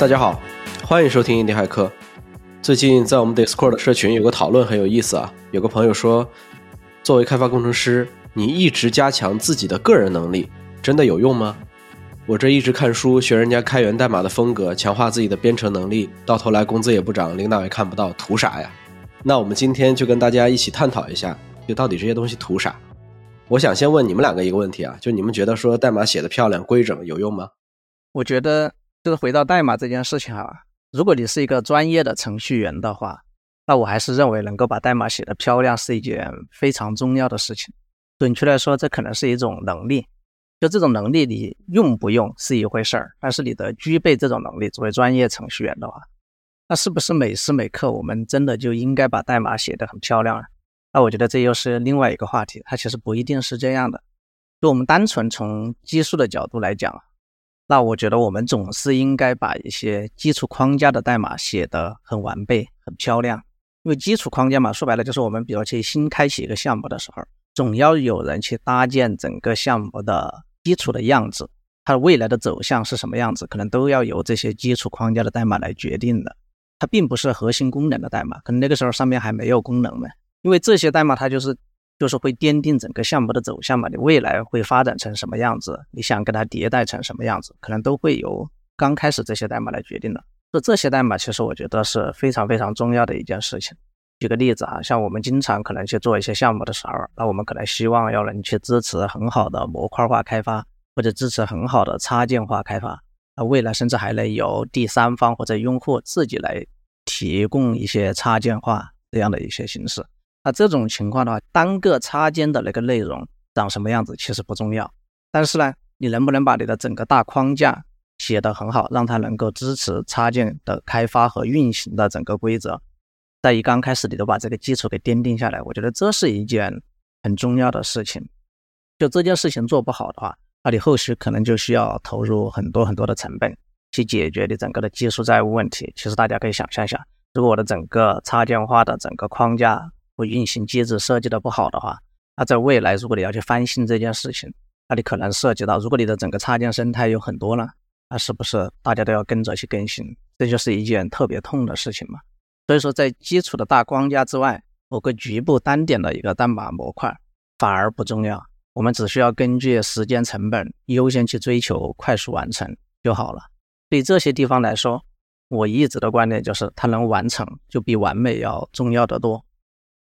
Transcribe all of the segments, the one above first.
大家好，欢迎收听印地骇客。最近在我们 Discord 社群有个讨论很有意思啊，有个朋友说，作为开发工程师，你一直加强自己的个人能力，真的有用吗？我这一直看书学人家开源代码的风格，强化自己的编程能力，到头来工资也不涨，领导也看不到，图啥呀？那我们今天就跟大家一起探讨一下，就到底这些东西图啥？我想先问你们两个一个问题啊，就你们觉得说代码写的漂亮、规整有用吗？我觉得就是回到代码这件事情哈，如果你是一个专业的程序员的话，那我还是认为能够把代码写的漂亮是一件非常重要的事情。准确来说，这可能是一种能力。就这种能力，你用不用是一回事儿，但是你的具备这种能力，作为专业程序员的话，那是不是每时每刻我们真的就应该把代码写得很漂亮啊？那我觉得这又是另外一个话题，它其实不一定是这样的。就我们单纯从技术的角度来讲，那我觉得我们总是应该把一些基础框架的代码写得很完备、很漂亮。因为基础框架嘛，说白了就是我们比如去新开启一个项目的时候，总要有人去搭建整个项目的。基础的样子，它未来的走向是什么样子，可能都要由这些基础框架的代码来决定的。它并不是核心功能的代码，可能那个时候上面还没有功能呢。因为这些代码它就是就是会奠定整个项目的走向嘛，你未来会发展成什么样子，你想跟它迭代成什么样子，可能都会由刚开始这些代码来决定的。所以这些代码其实我觉得是非常非常重要的一件事情。举个例子啊，像我们经常可能去做一些项目的时候，那我们可能希望要能去支持很好的模块化开发，或者支持很好的插件化开发。那未来甚至还能由第三方或者用户自己来提供一些插件化这样的一些形式。那这种情况的话，单个插件的那个内容长什么样子其实不重要，但是呢，你能不能把你的整个大框架写得很好，让它能够支持插件的开发和运行的整个规则？在一刚开始，你都把这个基础给奠定下来，我觉得这是一件很重要的事情。就这件事情做不好的话，那你后续可能就需要投入很多很多的成本去解决你整个的技术债务问题。其实大家可以想象一下，如果我的整个插件化的整个框架或运行机制设计的不好的话，那在未来如果你要去翻新这件事情，那你可能涉及到，如果你的整个插件生态有很多了，那是不是大家都要跟着去更新？这就是一件特别痛的事情嘛。所以说，在基础的大框架之外，某个局部单点的一个代码模块反而不重要。我们只需要根据时间成本优先去追求快速完成就好了。对这些地方来说，我一直的观点就是，它能完成就比完美要重要的多。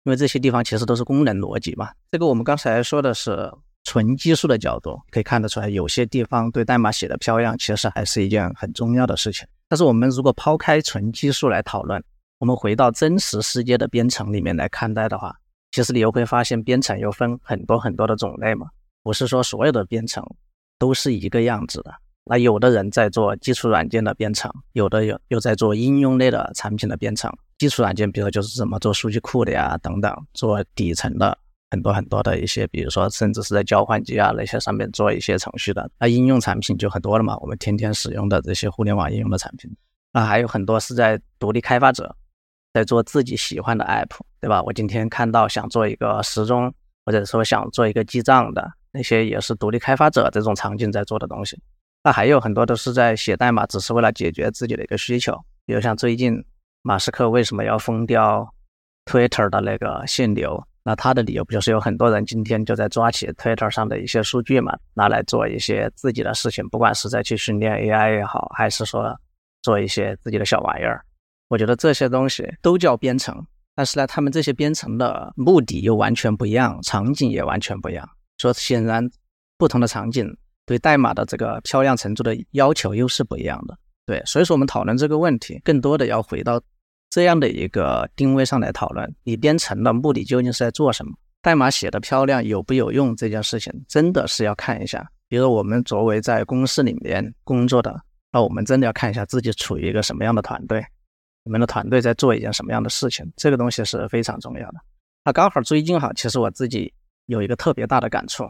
因为这些地方其实都是功能逻辑嘛。这个我们刚才说的是纯技术的角度，可以看得出来，有些地方对代码写的漂亮，其实还是一件很重要的事情。但是我们如果抛开纯技术来讨论，我们回到真实世界的编程里面来看待的话，其实你又会发现编程又分很多很多的种类嘛。不是说所有的编程都是一个样子的。那有的人在做基础软件的编程，有的有又在做应用类的产品的编程。基础软件，比如就是怎么做数据库的呀，等等，做底层的很多很多的一些，比如说甚至是在交换机啊那些上面做一些程序的。那应用产品就很多了嘛，我们天天使用的这些互联网应用的产品，那还有很多是在独立开发者。在做自己喜欢的 app，对吧？我今天看到想做一个时钟，或者说想做一个记账的那些，也是独立开发者这种场景在做的东西。那还有很多都是在写代码，只是为了解决自己的一个需求。比如像最近马斯克为什么要封掉 Twitter 的那个限流？那他的理由不就是有很多人今天就在抓起 Twitter 上的一些数据嘛，拿来做一些自己的事情，不管是在去训练 AI 也好，还是说做一些自己的小玩意儿。我觉得这些东西都叫编程，但是呢，他们这些编程的目的又完全不一样，场景也完全不一样。所以显然，不同的场景对代码的这个漂亮程度的要求又是不一样的。对，所以说我们讨论这个问题，更多的要回到这样的一个定位上来讨论：你编程的目的究竟是在做什么？代码写的漂亮有不有用？这件事情真的是要看一下。比如我们作为在公司里面工作的，那我们真的要看一下自己处于一个什么样的团队。你们的团队在做一件什么样的事情？这个东西是非常重要的。那刚好最近哈，其实我自己有一个特别大的感触，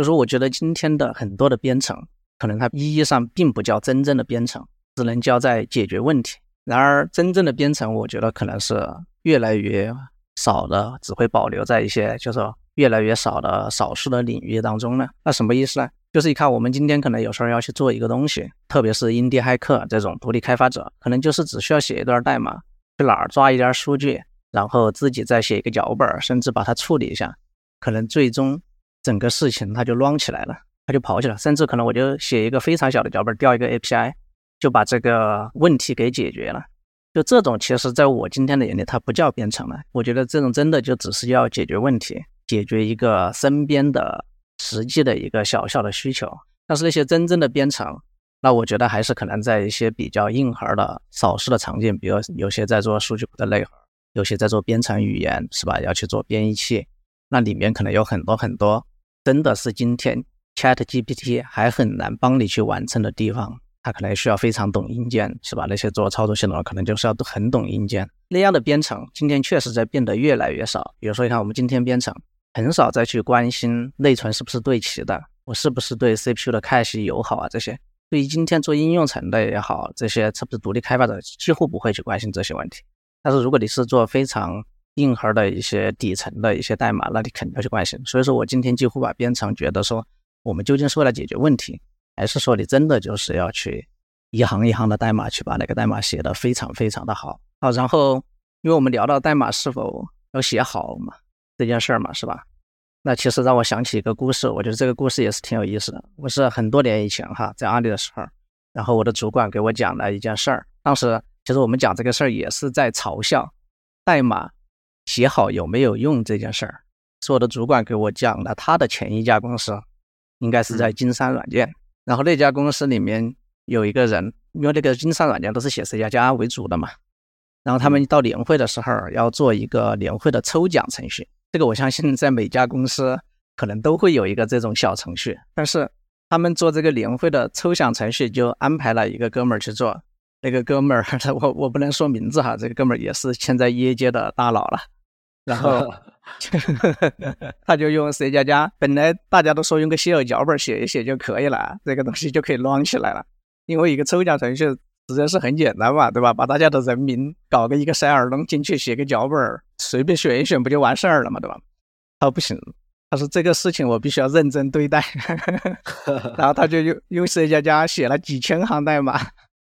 就是我觉得今天的很多的编程，可能它意义上并不叫真正的编程，只能叫在解决问题。然而，真正的编程，我觉得可能是越来越少的，只会保留在一些就是越来越少的少数的领域当中呢。那什么意思呢？就是你看我们今天可能有时候要去做一个东西，特别是印第骇客这种独立开发者，可能就是只需要写一段代码，去哪儿抓一点数据，然后自己再写一个脚本，甚至把它处理一下，可能最终整个事情它就乱起来了，它就跑起来，甚至可能我就写一个非常小的脚本，调一个 API，就把这个问题给解决了。就这种，其实在我今天的眼里，它不叫编程了。我觉得这种真的就只是要解决问题，解决一个身边的。实际的一个小小的需求，但是那些真正的编程，那我觉得还是可能在一些比较硬核的少数的场景，比如有些在做数据库的内核，有些在做编程语言，是吧？要去做编译器，那里面可能有很多很多，真的是今天 Chat GPT 还很难帮你去完成的地方，它可能需要非常懂硬件，是吧？那些做操作系统的可能就是要很懂硬件，那样的编程今天确实在变得越来越少。比如说，你看我们今天编程。很少再去关心内存是不是对齐的，我是不是对 CPU 的 cache 友好啊？这些对于今天做应用层的也好，这些是不是独立开发者几乎不会去关心这些问题。但是如果你是做非常硬核的一些底层的一些代码，那你肯定要去关心。所以说我今天几乎把编程觉得说，我们究竟是为了解决问题，还是说你真的就是要去一行一行的代码去把那个代码写得非常非常的好？好，然后因为我们聊到代码是否要写好嘛。这件事儿嘛，是吧？那其实让我想起一个故事，我觉得这个故事也是挺有意思的。我是很多年以前哈，在阿里的时候，然后我的主管给我讲了一件事儿。当时其实我们讲这个事儿也是在嘲笑代码写好有没有用这件事儿。是我的主管给我讲的他的前一家公司，应该是在金山软件。然后那家公司里面有一个人，因为那个金山软件都是写 C 加加为主的嘛。然后他们到年会的时候要做一个年会的抽奖程序。这个我相信在每家公司可能都会有一个这种小程序，但是他们做这个年会的抽奖程序就安排了一个哥们儿去做。那个哥们儿，我我不能说名字哈，这个哥们儿也是现在业界的大佬了。然后 他就用 C 加加，本来大家都说用个写脚本写一写就可以了，这个东西就可以 run 起来了，因为一个抽奖程序。实在是很简单嘛，对吧？把大家的人名搞个一个 Excel 弄进去，写个脚本，随便选一选不就完事儿了嘛，对吧？他说不行，他说这个事情我必须要认真对待。然后他就用用 C 加加写了几千行代码。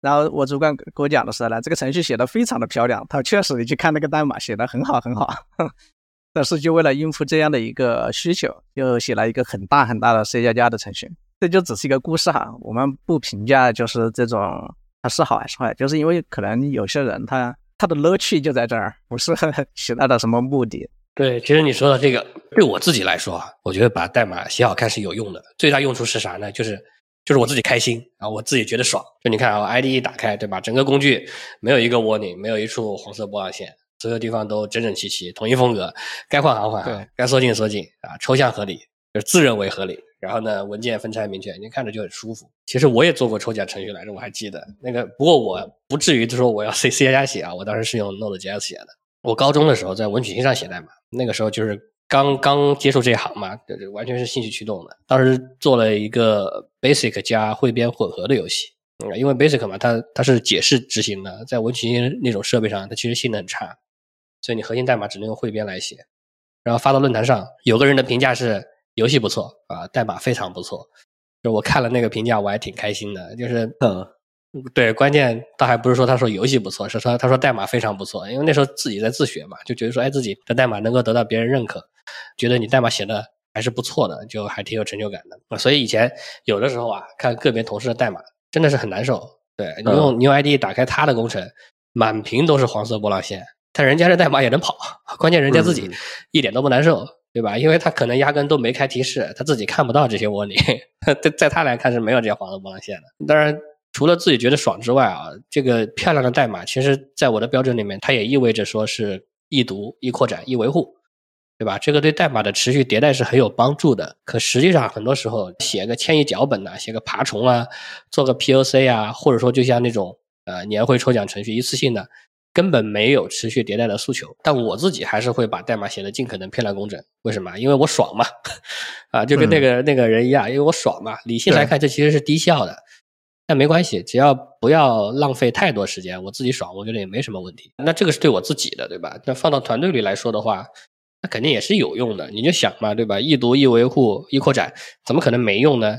然后我主管给我讲的是呢，这个程序写的非常的漂亮。他确实，你去看那个代码写的很好很好。但是就为了应付这样的一个需求，又写了一个很大很大的 C 加加的程序。这就只是一个故事哈，我们不评价就是这种。它是好还是坏？就是因为可能有些人他他的乐趣就在这儿，不是 其他的什么目的。对，其实你说的这个，对我自己来说啊，我觉得把代码写好看是有用的。最大用处是啥呢？就是就是我自己开心啊，我自己觉得爽。就你看啊，IDE 打开，对吧？整个工具没有一个 warning，没有一处黄色波浪线，所有地方都整整齐齐，统一风格，该换行换行，该缩进缩进啊，抽象合理，就是自认为合理。然后呢，文件分拆明确，你看着就很舒服。其实我也做过抽奖程序来着，我还记得那个。不过我不至于就说我要 C C 加加写啊，我当时是用 Node.js 写的。我高中的时候在文曲星上写代码，那个时候就是刚刚接触这一行嘛，这这完全是兴趣驱动的。当时做了一个 Basic 加汇编混合的游戏，嗯，因为 Basic 嘛，它它是解释执行的，在文曲星那种设备上，它其实性能很差，所以你核心代码只能用汇编来写。然后发到论坛上，有个人的评价是。游戏不错啊，代码非常不错。就我看了那个评价，我还挺开心的。就是，嗯，对，关键倒还不是说他说游戏不错，是说他说代码非常不错。因为那时候自己在自学嘛，就觉得说，哎，自己的代码能够得到别人认可，觉得你代码写的还是不错的，就还挺有成就感的。所以以前有的时候啊，看个别同事的代码，真的是很难受。对你用你用 ID 打开他的工程，满屏都是黄色波浪线，但人家的代码也能跑，关键人家自己一点都不难受。对吧？因为他可能压根都没开提示，他自己看不到这些窝里，在在他来看是没有这些黄色波浪线的。当然，除了自己觉得爽之外啊，这个漂亮的代码，其实在我的标准里面，它也意味着说是易读、易扩展、易维护，对吧？这个对代码的持续迭代是很有帮助的。可实际上，很多时候写个迁移脚本呐，写个爬虫啊，做个 POC 啊，或者说就像那种呃年会抽奖程序一次性的。根本没有持续迭代的诉求，但我自己还是会把代码写的尽可能漂亮工整。为什么？因为我爽嘛，啊，就跟那个那个人一样，因为我爽嘛。理性来看，这其实是低效的，但没关系，只要不要浪费太多时间，我自己爽，我觉得也没什么问题。那这个是对我自己的，对吧？那放到团队里来说的话，那肯定也是有用的。你就想嘛，对吧？易读、易维护、易扩展，怎么可能没用呢？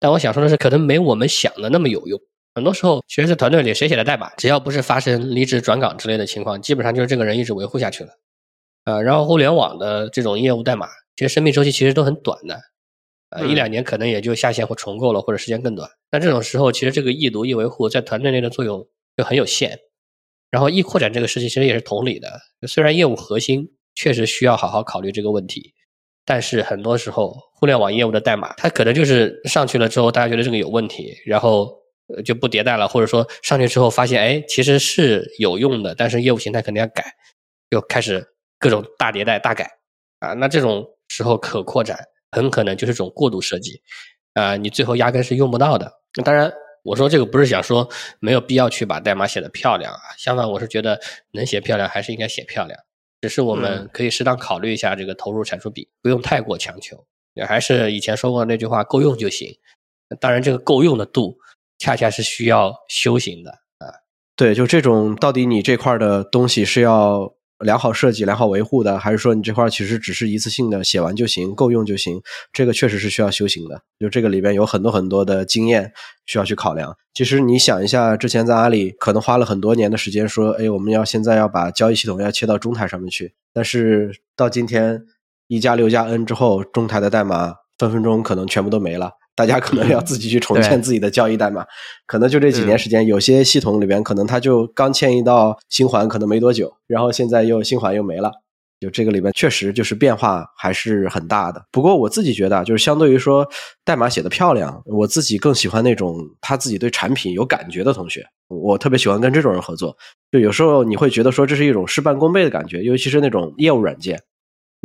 但我想说的是，可能没我们想的那么有用。很多时候，其实，在团队里谁写的代码，只要不是发生离职转岗之类的情况，基本上就是这个人一直维护下去了。呃，然后互联网的这种业务代码，其实生命周期其实都很短的，呃，一两年可能也就下线或重构了，或者时间更短。那这种时候，其实这个易读、易维护在团队内的作用就很有限。然后易扩展这个事情其实也是同理的，虽然业务核心确实需要好好考虑这个问题，但是很多时候互联网业务的代码，它可能就是上去了之后，大家觉得这个有问题，然后就不迭代了，或者说上去之后发现，哎，其实是有用的，但是业务形态肯定要改，就开始各种大迭代、大改啊。那这种时候可扩展很可能就是种过度设计啊，你最后压根是用不到的。当然。我说这个不是想说没有必要去把代码写的漂亮啊，相反，我是觉得能写漂亮还是应该写漂亮，只是我们可以适当考虑一下这个投入产出比，不用太过强求。也还是以前说过那句话，够用就行。当然，这个够用的度，恰恰是需要修行的啊。对，就这种到底你这块的东西是要。良好设计、良好维护的，还是说你这块其实只是一次性的写完就行、够用就行？这个确实是需要修行的。就这个里边有很多很多的经验需要去考量。其实你想一下，之前在阿里可能花了很多年的时间，说，哎，我们要现在要把交易系统要切到中台上面去，但是到今天一加六加 N 之后，中台的代码分分钟可能全部都没了。大家可能要自己去重建自己的交易代码，可能就这几年时间，有些系统里边可能它就刚迁移到新环，可能没多久，然后现在又新环又没了，就这个里边确实就是变化还是很大的。不过我自己觉得，就是相对于说代码写的漂亮，我自己更喜欢那种他自己对产品有感觉的同学，我特别喜欢跟这种人合作。就有时候你会觉得说这是一种事半功倍的感觉，尤其是那种业务软件。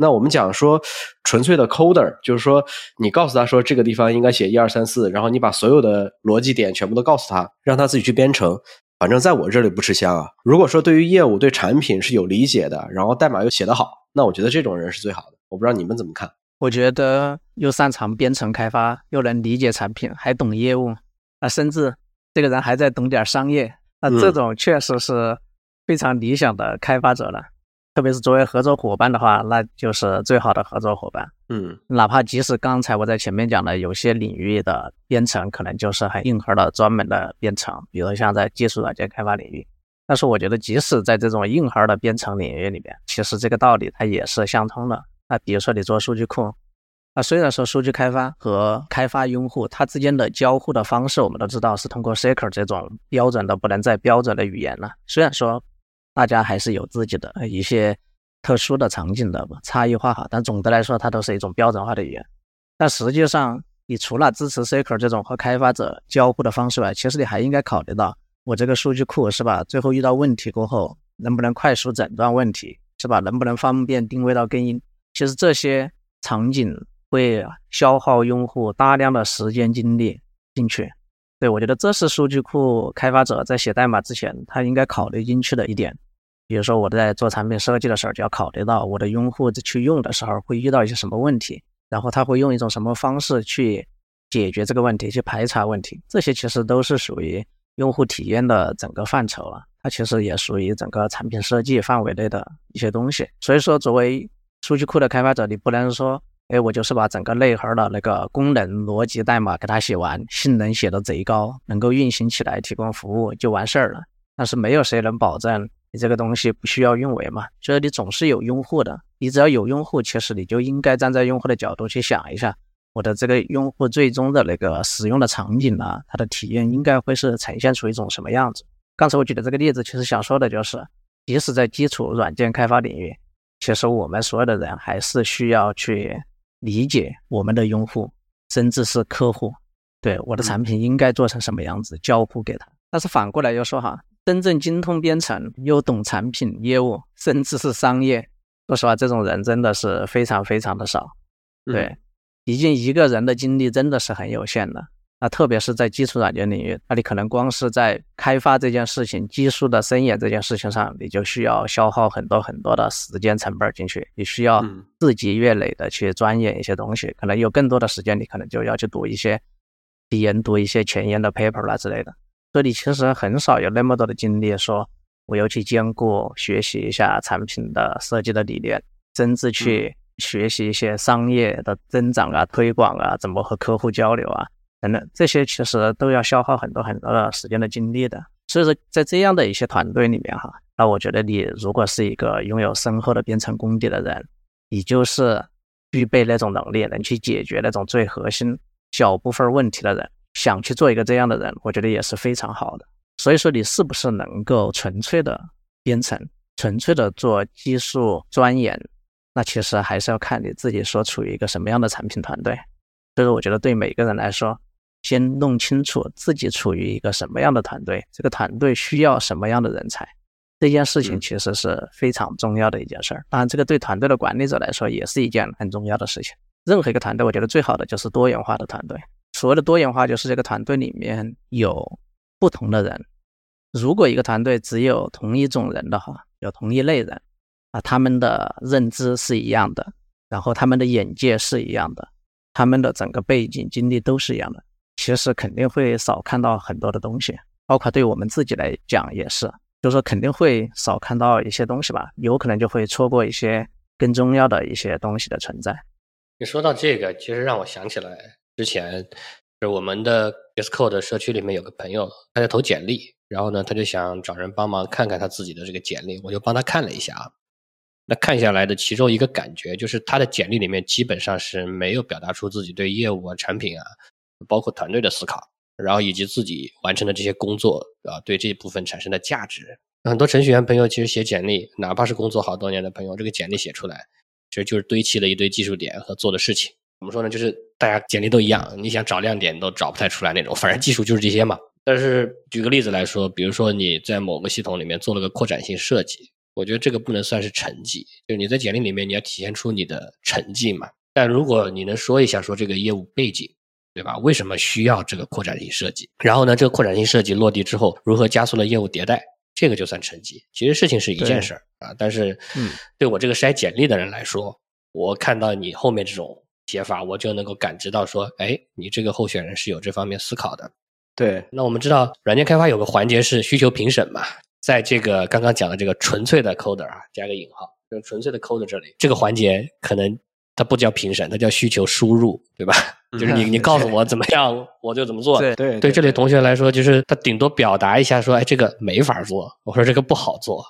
那我们讲说纯粹的 coder，就是说你告诉他说这个地方应该写一二三四，然后你把所有的逻辑点全部都告诉他，让他自己去编程。反正在我这里不吃香啊。如果说对于业务、对产品是有理解的，然后代码又写得好，那我觉得这种人是最好的。我不知道你们怎么看？我觉得又擅长编程开发，又能理解产品，还懂业务，啊，甚至这个人还在懂点商业，那这种确实是非常理想的开发者了。特别是作为合作伙伴的话，那就是最好的合作伙伴。嗯，哪怕即使刚才我在前面讲的有些领域的编程可能就是很硬核的专门的编程，比如像在技术软件开发领域，但是我觉得即使在这种硬核的编程领域里面，其实这个道理它也是相通的。那比如说你做数据库，那虽然说数据开发和开发用户它之间的交互的方式，我们都知道是通过 c i r c l 这种标准的不能再标准的语言了，虽然说。大家还是有自己的一些特殊的场景的差异化哈，但总的来说，它都是一种标准化的语言。但实际上，你除了支持 c q l 这种和开发者交互的方式外，其实你还应该考虑到，我这个数据库是吧？最后遇到问题过后，能不能快速诊断问题，是吧？能不能方便定位到根因？其实这些场景会消耗用户大量的时间精力进去。对，我觉得这是数据库开发者在写代码之前，他应该考虑进去的一点。比如说，我在做产品设计的时候，就要考虑到我的用户在去用的时候会遇到一些什么问题，然后他会用一种什么方式去解决这个问题，去排查问题。这些其实都是属于用户体验的整个范畴了，它其实也属于整个产品设计范围内的一些东西。所以说，作为数据库的开发者，你不能说。哎，我就是把整个内核的那个功能逻辑代码给它写完，性能写的贼高，能够运行起来提供服务就完事儿了。但是没有谁能保证你这个东西不需要运维嘛？就是你总是有用户的，你只要有用户，其实你就应该站在用户的角度去想一下，我的这个用户最终的那个使用的场景呢，它的体验应该会是呈现出一种什么样子？刚才我举的这个例子，其实想说的就是，即使在基础软件开发领域，其实我们所有的人还是需要去。理解我们的用户，甚至是客户，对我的产品应该做成什么样子，交付给他。但是反过来又说哈，真正精通编程又懂产品业务，甚至是商业，说实话，这种人真的是非常非常的少。对，毕竟一个人的精力真的是很有限的。那特别是在基础软件领域，那你可能光是在开发这件事情、技术的深研这件事情上，你就需要消耗很多很多的时间成本进去，你需要日积月累的去钻研一些东西，可能有更多的时间，你可能就要去读一些提研、读一些前沿的 paper 啦之类的。所以你其实很少有那么多的精力说，我要去兼顾学习一下产品的设计的理念，甚至去学习一些商业的增长啊、推广啊，怎么和客户交流啊。等等，这些其实都要消耗很多很多的时间的精力的。所以说，在这样的一些团队里面哈，那我觉得你如果是一个拥有深厚的编程功底的人，你就是具备那种能力，能去解决那种最核心小部分问题的人，想去做一个这样的人，我觉得也是非常好的。所以说，你是不是能够纯粹的编程，纯粹的做技术钻研，那其实还是要看你自己所处于一个什么样的产品团队。所以说，我觉得对每个人来说。先弄清楚自己处于一个什么样的团队，这个团队需要什么样的人才，这件事情其实是非常重要的一件事儿。当然，这个对团队的管理者来说也是一件很重要的事情。任何一个团队，我觉得最好的就是多元化的团队。所谓的多元化，就是这个团队里面有不同的人。如果一个团队只有同一种人的话，有同一类人啊，他们的认知是一样的，然后他们的眼界是一样的，他们的整个背景经历都是一样的。其实肯定会少看到很多的东西，包括对我们自己来讲也是，就是说肯定会少看到一些东西吧，有可能就会错过一些更重要的一些东西的存在。你说到这个，其实让我想起来之前，是我们的 Discord 社区里面有个朋友，他在投简历，然后呢，他就想找人帮忙看看他自己的这个简历，我就帮他看了一下啊。那看下来的其中一个感觉就是，他的简历里面基本上是没有表达出自己对业务啊、产品啊。包括团队的思考，然后以及自己完成的这些工作啊，对这部分产生的价值。很多程序员朋友其实写简历，哪怕是工作好多年的朋友，这个简历写出来，其实就是堆砌了一堆技术点和做的事情。怎么说呢？就是大家简历都一样，你想找亮点都找不太出来那种。反正技术就是这些嘛。但是举个例子来说，比如说你在某个系统里面做了个扩展性设计，我觉得这个不能算是成绩，就是你在简历里面你要体现出你的成绩嘛。但如果你能说一下说这个业务背景。对吧？为什么需要这个扩展性设计？然后呢，这个扩展性设计落地之后，如何加速了业务迭代？这个就算成绩。其实事情是一件事儿啊，但是，嗯，对我这个筛简历的人来说，我看到你后面这种写法，我就能够感知到说，哎，你这个候选人是有这方面思考的。对，那我们知道，软件开发有个环节是需求评审嘛，在这个刚刚讲的这个纯粹的 coder 啊，加个引号，就纯粹的 coder 这里，这个环节可能。它不叫评审，它叫需求输入，对吧？就是你 你告诉我怎么样，我就怎么做。对对对，这类同学来说，就是他顶多表达一下说，哎，这个没法做，我说这个不好做。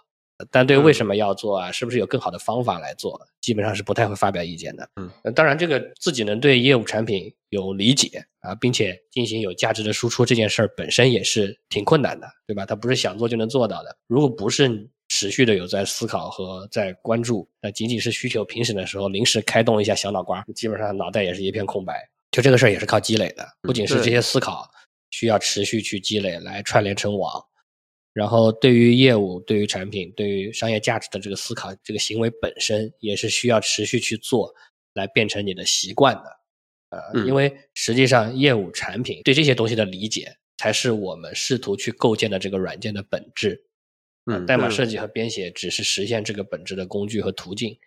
但对为什么要做啊，是不是有更好的方法来做，基本上是不太会发表意见的。嗯，当然，这个自己能对业务产品有理解啊，并且进行有价值的输出，这件事儿本身也是挺困难的，对吧？他不是想做就能做到的。如果不是。持续的有在思考和在关注，那仅仅是需求评审的时候临时开动一下小脑瓜，基本上脑袋也是一片空白。就这个事儿也是靠积累的，不仅是这些思考需要持续去积累来串联成网，然后对于业务、对于产品、对于商业价值的这个思考，这个行为本身也是需要持续去做来变成你的习惯的。呃，因为实际上业务、产品对这些东西的理解，才是我们试图去构建的这个软件的本质。嗯，代码设计和编写只是实现这个本质的工具和途径。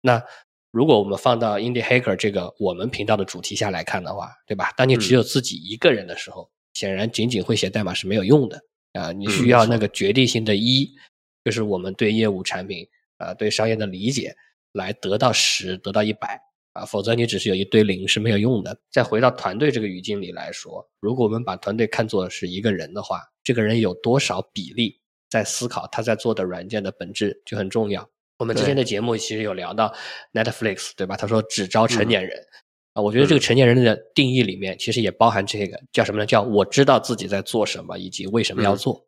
那如果我们放到 Indie Hacker 这个我们频道的主题下来看的话，对吧？当你只有自己一个人的时候，显然仅仅会写代码是没有用的啊！你需要那个决定性的一，就是我们对业务产品啊、对商业的理解，来得到十，得到一百啊！否则你只是有一堆零是没有用的。再回到团队这个语境里来说，如果我们把团队看作是一个人的话，这个人有多少比例？在思考他在做的软件的本质就很重要。我们之前的节目其实有聊到 Netflix，对吧？他说只招成年人啊，我觉得这个成年人的定义里面其实也包含这个叫什么呢？叫我知道自己在做什么以及为什么要做。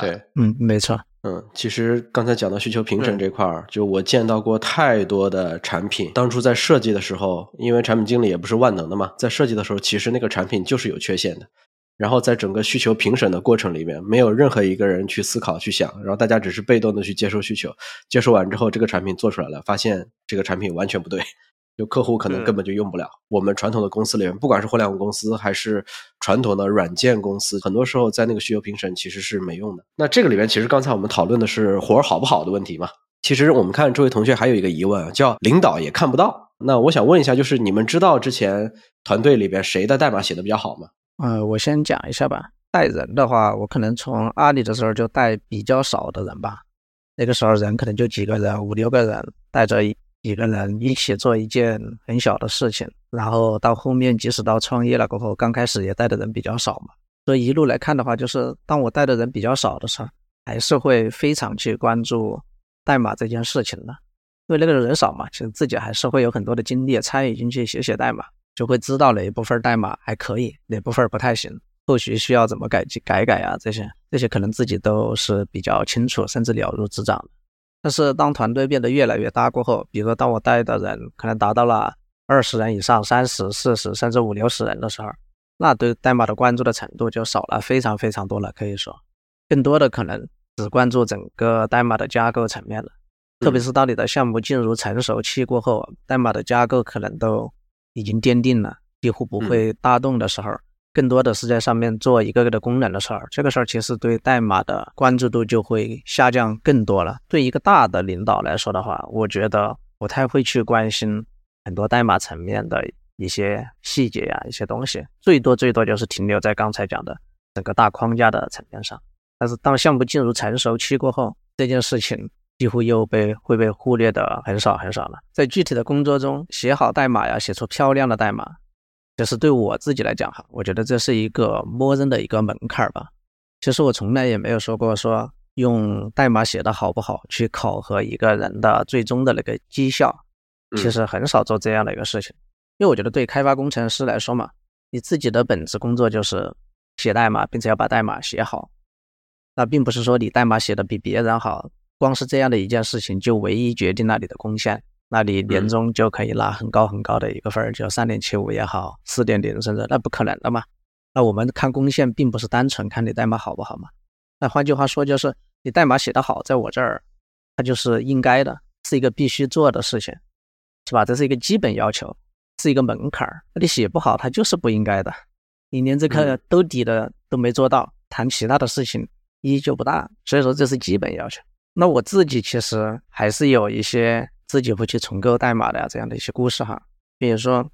对，嗯，没错，嗯，其实刚才讲到需求评审这块儿，就我见到过太多的产品，当初在设计的时候，因为产品经理也不是万能的嘛，在设计的时候，其实那个产品就是有缺陷的。然后在整个需求评审的过程里面，没有任何一个人去思考、去想，然后大家只是被动的去接受需求，接受完之后，这个产品做出来了，发现这个产品完全不对，就客户可能根本就用不了。我们传统的公司里面，不管是互联网公司还是传统的软件公司，很多时候在那个需求评审其实是没用的。那这个里面，其实刚才我们讨论的是活儿好不好的问题嘛？其实我们看这位同学还有一个疑问，叫领导也看不到。那我想问一下，就是你们知道之前团队里边谁的代码写的比较好吗？呃，我先讲一下吧。带人的话，我可能从阿里的时候就带比较少的人吧。那个时候人可能就几个人，五六个人，带着几个人一起做一件很小的事情，然后到后面即使到创业了过后，刚开始也带的人比较少嘛，所以一路来看的话，就是当我带的人比较少的时候，还是会非常去关注代码这件事情的，因为那个人少嘛，其实自己还是会有很多的精力参与进去写写代码，就会知道哪一部分代码还可以，哪部分不太行。后续需要怎么改改改啊？这些这些可能自己都是比较清楚，甚至了如指掌的。但是当团队变得越来越大过后，比如当我带的人可能达到了二十人以上、三十、四十，甚至五六十人的时候，那对代码的关注的程度就少了非常非常多了。可以说，更多的可能只关注整个代码的架构层面了。特别是当你的项目进入成熟期过后，代码的架构可能都已经奠定了，几乎不会大动的时候。更多的是在上面做一个个的功能的事儿，这个事儿其实对代码的关注度就会下降更多了。对一个大的领导来说的话，我觉得不太会去关心很多代码层面的一些细节呀、一些东西，最多最多就是停留在刚才讲的整个大框架的层面上。但是当项目进入成熟期过后，这件事情几乎又被会被忽略的很少很少了。在具体的工作中，写好代码呀，写出漂亮的代码。就是对我自己来讲哈，我觉得这是一个默认的一个门槛吧。其实我从来也没有说过说用代码写的好不好去考核一个人的最终的那个绩效，其实很少做这样的一个事情。因为我觉得对开发工程师来说嘛，你自己的本职工作就是写代码，并且要把代码写好。那并不是说你代码写的比别人好，光是这样的一件事情就唯一决定了你的贡献。那你年终就可以拿很高很高的一个分儿，就三点七五也好，四点零甚至那不可能的嘛。那我们看贡献，并不是单纯看你代码好不好嘛。那换句话说，就是你代码写得好，在我这儿，它就是应该的，是一个必须做的事情，是吧？这是一个基本要求，是一个门槛儿。那你写不好，它就是不应该的。你连这个兜底的都没做到，谈其他的事情意义就不大。所以说，这是基本要求。那我自己其实还是有一些。自己会去重构代码的，这样的一些故事哈。比如说，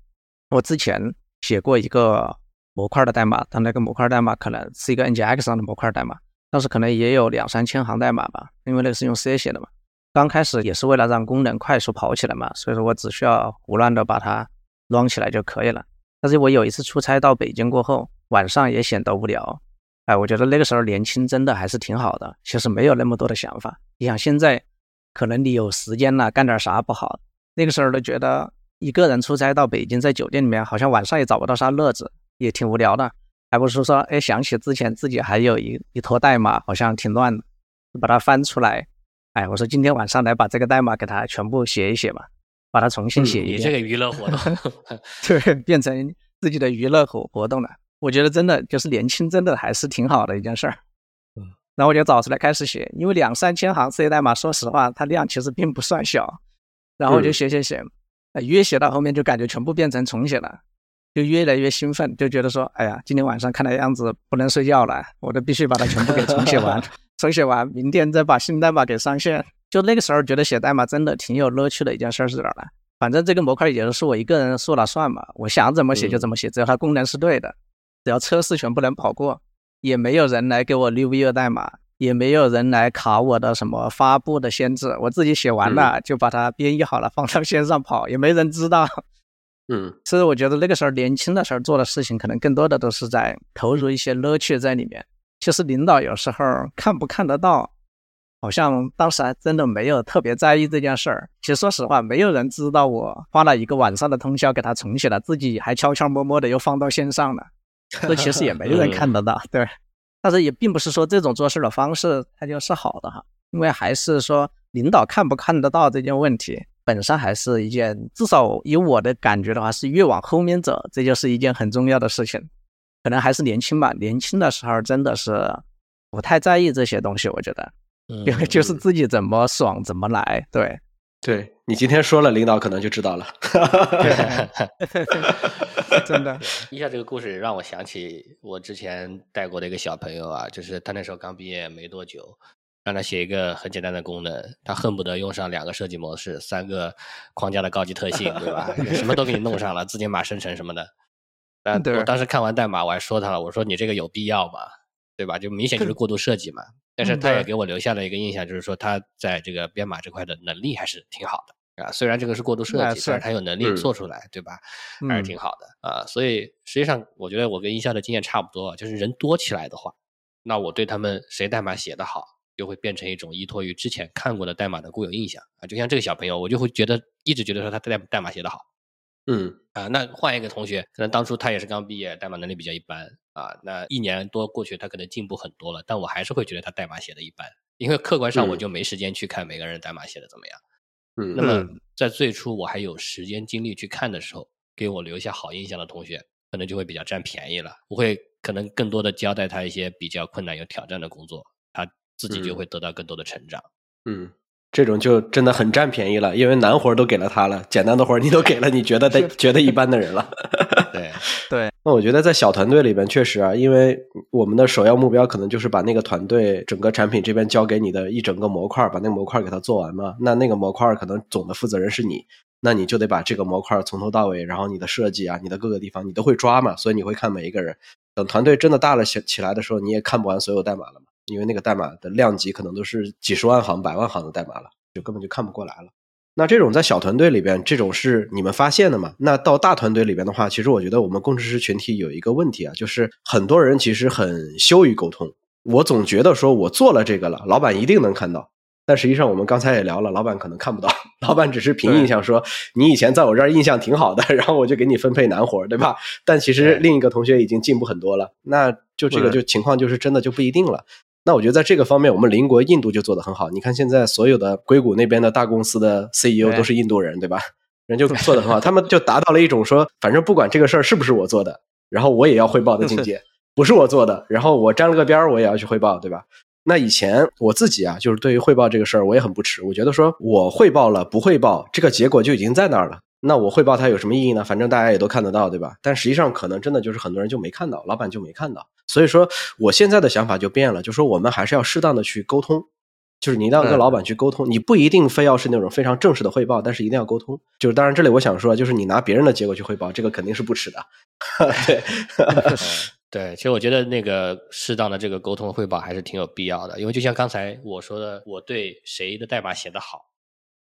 我之前写过一个模块的代码，但那个模块代码可能是一个 NGX 上的模块代码，当时可能也有两三千行代码吧，因为那个是用 C 写的嘛。刚开始也是为了让功能快速跑起来嘛，所以说我只需要胡乱的把它装起来就可以了。但是我有一次出差到北京过后，晚上也显得无聊，哎，我觉得那个时候年轻真的还是挺好的，其实没有那么多的想法。你想现在。可能你有时间了，干点啥不好？那个时候都觉得一个人出差到北京，在酒店里面，好像晚上也找不到啥乐子，也挺无聊的。还不是说，哎，想起之前自己还有一一坨代码，好像挺乱的，把它翻出来。哎，我说今天晚上来把这个代码给它全部写一写吧，把它重新写一遍。你 这个娱乐活动，对，变成自己的娱乐活活动了。我觉得真的就是年轻，真的还是挺好的一件事儿。然后我就找出来开始写，因为两三千行 C 代码，说实话，它量其实并不算小。然后我就写写写，越写到后面就感觉全部变成重写了，就越来越兴奋，就觉得说，哎呀，今天晚上看的样子不能睡觉了，我都必须把它全部给重写完。重写完，明天再把新代码给上线。就那个时候觉得写代码真的挺有乐趣的一件事是哪儿呢？反正这个模块也是我一个人说了算嘛，我想怎么写就怎么写，只要它功能是对的，只要测试全部能跑过。也没有人来给我溜 v 代码，也没有人来卡我的什么发布的限制，我自己写完了就把它编译好了放到线上跑，也没人知道。嗯，所以我觉得那个时候年轻的时候做的事情，可能更多的都是在投入一些乐趣在里面。其实领导有时候看不看得到，好像当时还真的没有特别在意这件事儿。其实说实话，没有人知道我花了一个晚上的通宵给他重写了，自己还悄悄摸摸的又放到线上了。这其实也没人看得到，对。但是也并不是说这种做事的方式它就是好的哈，因为还是说领导看不看得到这件问题本身还是一件，至少以我的感觉的话，是越往后面走，这就是一件很重要的事情。可能还是年轻吧，年轻的时候真的是不太在意这些东西，我觉得，因为就是自己怎么爽怎么来，对。对你今天说了，领导可能就知道了。真的，一下这个故事让我想起我之前带过的一个小朋友啊，就是他那时候刚毕业没多久，让他写一个很简单的功能，他恨不得用上两个设计模式、三个框架的高级特性，对吧？什么都给你弄上了，字节码生成什么的。但我当时看完代码，我还说他了，我说你这个有必要吗？对吧？就明显就是过度设计嘛。但是他也给我留下了一个印象，就是说他在这个编码这块的能力还是挺好的。啊。虽然这个是过度设计，但是他有能力做出来，对吧？还是挺好的啊。所以实际上，我觉得我跟音效的经验差不多，就是人多起来的话，那我对他们谁代码写的好，就会变成一种依托于之前看过的代码的固有印象啊。就像这个小朋友，我就会觉得一直觉得说他代代码写的好。嗯啊，那换一个同学，可能当初他也是刚毕业，代码能力比较一般啊。那一年多过去，他可能进步很多了，但我还是会觉得他代码写的一般，因为客观上我就没时间去看每个人代码写的怎么样。嗯，那么在最初我还有时间精力去看的时候，给我留下好印象的同学，可能就会比较占便宜了。我会可能更多的交代他一些比较困难有挑战的工作，他自己就会得到更多的成长。嗯。这种就真的很占便宜了，因为难活都给了他了，简单的活你都给了你觉得的觉得一般的人了。对 对，那我觉得在小团队里边确实啊，因为我们的首要目标可能就是把那个团队整个产品这边交给你的一整个模块，把那个模块给它做完嘛。那那个模块可能总的负责人是你，那你就得把这个模块从头到尾，然后你的设计啊，你的各个地方你都会抓嘛。所以你会看每一个人。等团队真的大了起起来的时候，你也看不完所有代码了嘛。因为那个代码的量级可能都是几十万行、百万行的代码了，就根本就看不过来了。那这种在小团队里边，这种是你们发现的嘛？那到大团队里边的话，其实我觉得我们工程师群体有一个问题啊，就是很多人其实很羞于沟通。我总觉得说我做了这个了，老板一定能看到，但实际上我们刚才也聊了，老板可能看不到，老板只是凭印象说你以前在我这儿印象挺好的，然后我就给你分配难活，对吧？但其实另一个同学已经进步很多了，那就这个就情况就是真的就不一定了。那我觉得在这个方面，我们邻国印度就做得很好。你看现在所有的硅谷那边的大公司的 CEO 都是印度人，对吧？人就做得很好，他们就达到了一种说，反正不管这个事儿是不是我做的，然后我也要汇报的境界。不是我做的，然后我沾了个边儿，我也要去汇报，对吧？那以前我自己啊，就是对于汇报这个事儿，我也很不耻。我觉得说我汇报了不汇报，这个结果就已经在那儿了。那我汇报它有什么意义呢？反正大家也都看得到，对吧？但实际上可能真的就是很多人就没看到，老板就没看到。所以说，我现在的想法就变了，就说我们还是要适当的去沟通，就是你一定要跟老板去沟通，你不一定非要是那种非常正式的汇报，但是一定要沟通。就是当然，这里我想说，就是你拿别人的结果去汇报，这个肯定是不耻的。对，对，其实我觉得那个适当的这个沟通汇报还是挺有必要的，因为就像刚才我说的，我对谁的代码写得好，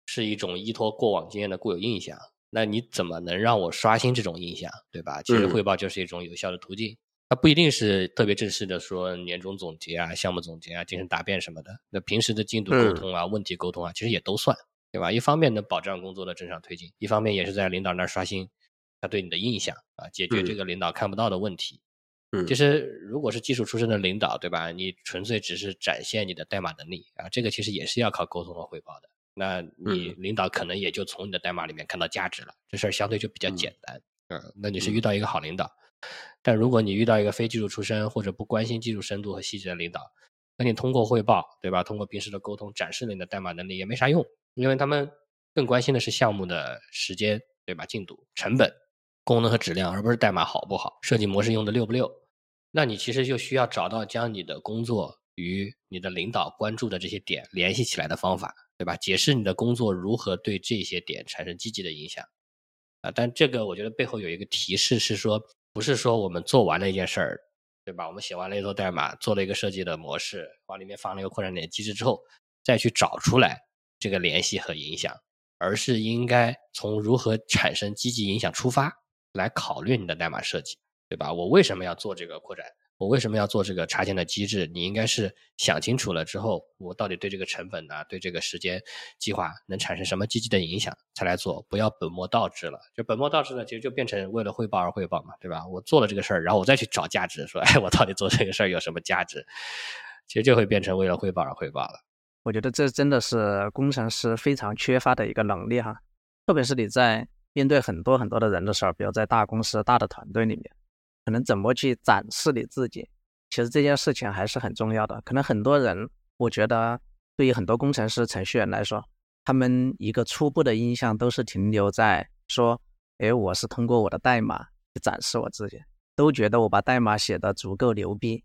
是一种依托过往经验的固有印象。那你怎么能让我刷新这种印象，对吧？其实汇报就是一种有效的途径，它不一定是特别正式的说年终总结啊、项目总结啊、精神答辩什么的。那平时的进度沟通啊、问题沟通啊，其实也都算，对吧？一方面能保障工作的正常推进，一方面也是在领导那儿刷新他对你的印象啊，解决这个领导看不到的问题。嗯，其实如果是技术出身的领导，对吧？你纯粹只是展现你的代码能力啊，这个其实也是要靠沟通和汇报的。那你领导可能也就从你的代码里面看到价值了，这事儿相对就比较简单。嗯，那你是遇到一个好领导，但如果你遇到一个非技术出身或者不关心技术深度和细节的领导，那你通过汇报，对吧？通过平时的沟通展示你的代码能力也没啥用，因为他们更关心的是项目的时间，对吧？进度、成本、功能和质量，而不是代码好不好，设计模式用的溜不溜。那你其实就需要找到将你的工作与你的领导关注的这些点联系起来的方法。对吧？解释你的工作如何对这些点产生积极的影响啊？但这个我觉得背后有一个提示是说，不是说我们做完了一件事儿，对吧？我们写完了一座代码，做了一个设计的模式，往里面放了一个扩展点机制之后，再去找出来这个联系和影响，而是应该从如何产生积极影响出发来考虑你的代码设计，对吧？我为什么要做这个扩展？我为什么要做这个插件的机制？你应该是想清楚了之后，我到底对这个成本呢，对这个时间计划能产生什么积极的影响才来做，不要本末倒置了。就本末倒置呢，其实就变成为了汇报而汇报嘛，对吧？我做了这个事儿，然后我再去找价值，说，哎，我到底做这个事儿有什么价值？其实就会变成为了汇报而汇报了。我觉得这真的是工程师非常缺乏的一个能力哈，特别是你在面对很多很多的人的时候，比如在大公司、大的团队里面。可能怎么去展示你自己，其实这件事情还是很重要的。可能很多人，我觉得对于很多工程师、程序员来说，他们一个初步的印象都是停留在说：“哎，我是通过我的代码去展示我自己，都觉得我把代码写的足够牛逼，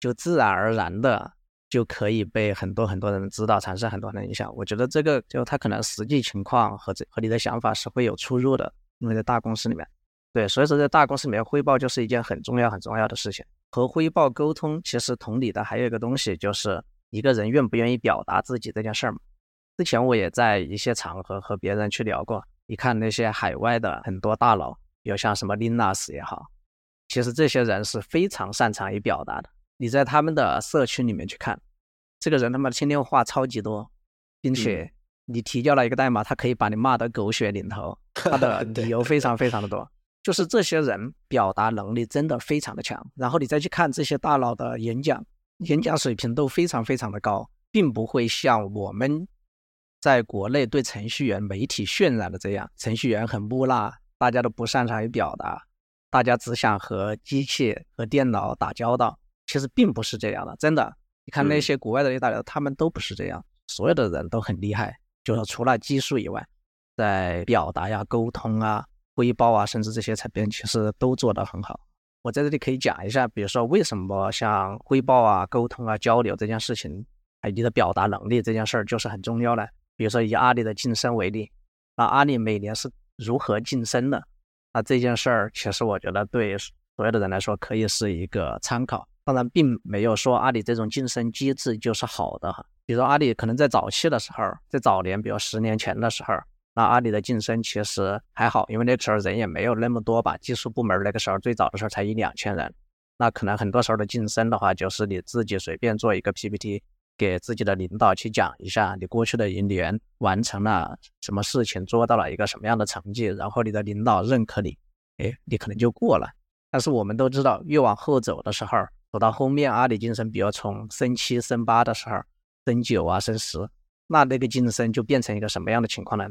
就自然而然的就可以被很多很多人知道，产生很多的影响。”我觉得这个就他可能实际情况和这和你的想法是会有出入的，因为在大公司里面。对，所以说在大公司里面汇报就是一件很重要、很重要的事情。和汇报沟通，其实同理的还有一个东西，就是一个人愿不愿意表达自己这件事儿嘛。之前我也在一些场合和别人去聊过，你看那些海外的很多大佬，比如像什么 Linus 也好，其实这些人是非常擅长于表达的。你在他们的社区里面去看，这个人他妈的天天话超级多，并且你提交了一个代码，他可以把你骂得狗血淋头，他的 理由非常非常的多。就是这些人表达能力真的非常的强，然后你再去看这些大佬的演讲，演讲水平都非常非常的高，并不会像我们。在国内对程序员媒体渲染的这样，程序员很木讷，大家都不擅长于表达，大家只想和机器和电脑打交道。其实并不是这样的，真的。你看那些国外的那大佬，他们都不是这样，所有的人都很厉害，就是除了技术以外，在表达呀、沟通啊、汇报啊，甚至这些层面，其实都做得很好。我在这里可以讲一下，比如说为什么像汇报啊、沟通啊、交流这件事情，哎，你的表达能力这件事儿就是很重要呢。比如说以阿里的晋升为例，那阿里每年是如何晋升的？那这件事儿其实我觉得对所有的人来说可以是一个参考。当然，并没有说阿里这种晋升机制就是好的哈。比如阿里可能在早期的时候，在早年，比如十年前的时候，那阿里的晋升其实还好，因为那时候人也没有那么多吧。技术部门那个时候最早的时候才一两千人，那可能很多时候的晋升的话，就是你自己随便做一个 PPT。给自己的领导去讲一下，你过去的一年完成了什么事情，做到了一个什么样的成绩，然后你的领导认可你，哎，你可能就过了。但是我们都知道，越往后走的时候，走到后面，阿里晋升，比如从升七、升八的时候，升九啊、升十，那那个晋升就变成一个什么样的情况呢？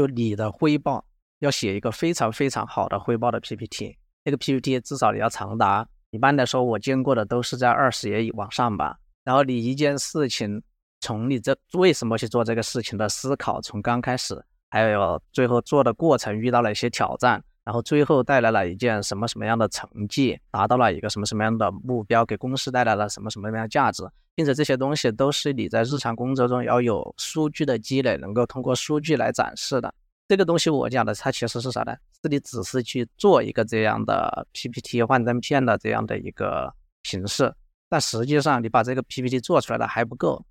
就你的汇报要写一个非常非常好的汇报的 PPT，那个 PPT 至少你要长达，一般来说我见过的都是在二十页往上吧。然后你一件事情，从你这为什么去做这个事情的思考，从刚开始，还有最后做的过程遇到了一些挑战，然后最后带来了一件什么什么样的成绩，达到了一个什么什么样的目标，给公司带来了什么什么样的价值，并且这些东西都是你在日常工作中要有数据的积累，能够通过数据来展示的。这个东西我讲的，它其实是啥呢？是你只是去做一个这样的 PPT 幻灯片的这样的一个形式。但实际上，你把这个 PPT 做出来了还不够。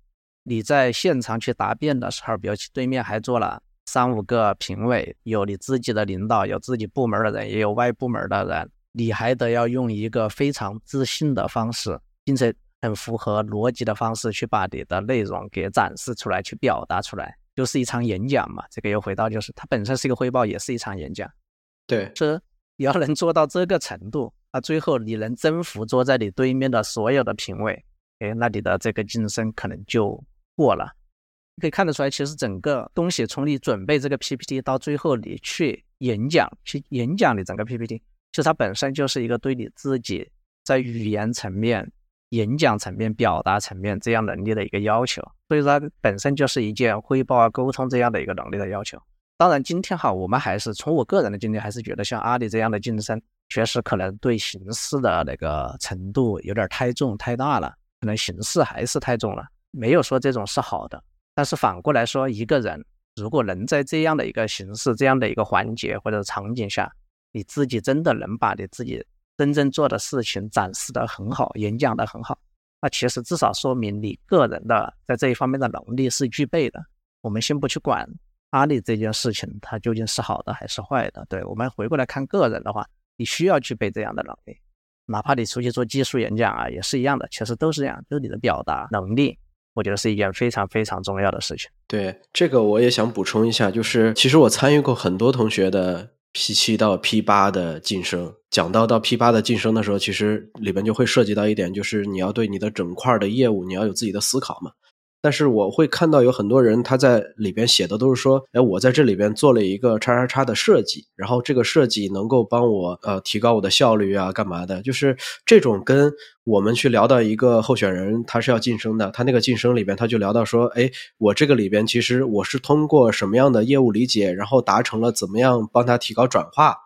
你在现场去答辩的时候，比如对面还做了三五个评委，有你自己的领导，有自己部门的人，也有外部门的人，你还得要用一个非常自信的方式，并且很符合逻辑的方式去把你的内容给展示出来，去表达出来，就是一场演讲嘛。这个又回到，就是它本身是一个汇报，也是一场演讲。对，是你要能做到这个程度。那最后你能征服坐在你对面的所有的评委，哎，那你的这个晋升可能就过了。可以看得出来，其实整个东西从你准备这个 PPT 到最后你去演讲，去演讲你整个 PPT，其实它本身就是一个对你自己在语言层面、演讲层面、表达层面这样能力的一个要求。所以说，它本身就是一件汇报啊、沟通这样的一个能力的要求。当然，今天哈，我们还是从我个人的经历，还是觉得像阿里这样的晋升，确实可能对形式的那个程度有点太重太大了，可能形式还是太重了。没有说这种是好的，但是反过来说，一个人如果能在这样的一个形式、这样的一个环节或者场景下，你自己真的能把你自己真正做的事情展示的很好，演讲的很好，那其实至少说明你个人的在这一方面的能力是具备的。我们先不去管。阿里这件事情，它究竟是好的还是坏的？对我们回过来看个人的话，你需要具备这样的能力，哪怕你出去做技术演讲啊，也是一样的，其实都是这样，就是你的表达能力，我觉得是一件非常非常重要的事情。对这个，我也想补充一下，就是其实我参与过很多同学的 P 七到 P 八的晋升，讲到到 P 八的晋升的时候，其实里边就会涉及到一点，就是你要对你的整块的业务，你要有自己的思考嘛。但是我会看到有很多人他在里边写的都是说，哎，我在这里边做了一个叉叉叉的设计，然后这个设计能够帮我呃提高我的效率啊，干嘛的？就是这种跟我们去聊到一个候选人他是要晋升的，他那个晋升里边他就聊到说，哎，我这个里边其实我是通过什么样的业务理解，然后达成了怎么样帮他提高转化。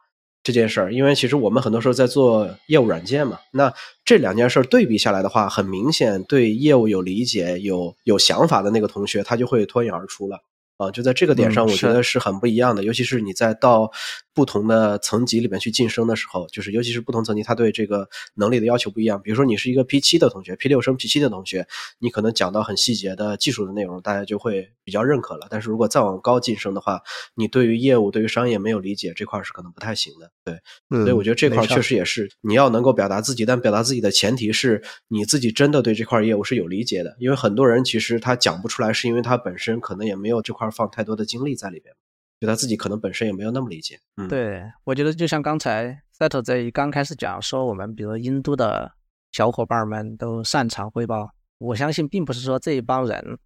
这件事儿，因为其实我们很多时候在做业务软件嘛，那这两件事儿对比下来的话，很明显对业务有理解、有有想法的那个同学，他就会脱颖而出了啊！就在这个点上，我觉得是很不一样的。尤其是你在到不同的层级里面去晋升的时候，就是尤其是不同层级，他对这个能力的要求不一样。比如说你是一个 P 七的同学，P 六升 P 七的同学，你可能讲到很细节的技术的内容，大家就会比较认可了。但是如果再往高晋升的话，你对于业务、对于商业没有理解，这块是可能不太行的。对，所以我觉得这块确实也是你要能够表达自己，但表达自己的前提是你自己真的对这块业务是有理解的。因为很多人其实他讲不出来，是因为他本身可能也没有这块放太多的精力在里边。就他自己可能本身也没有那么理解。嗯，对，我觉得就像刚才 Settle 在刚开始讲说，我们比如印度的小伙伴们都擅长汇报，我相信并不是说这一帮人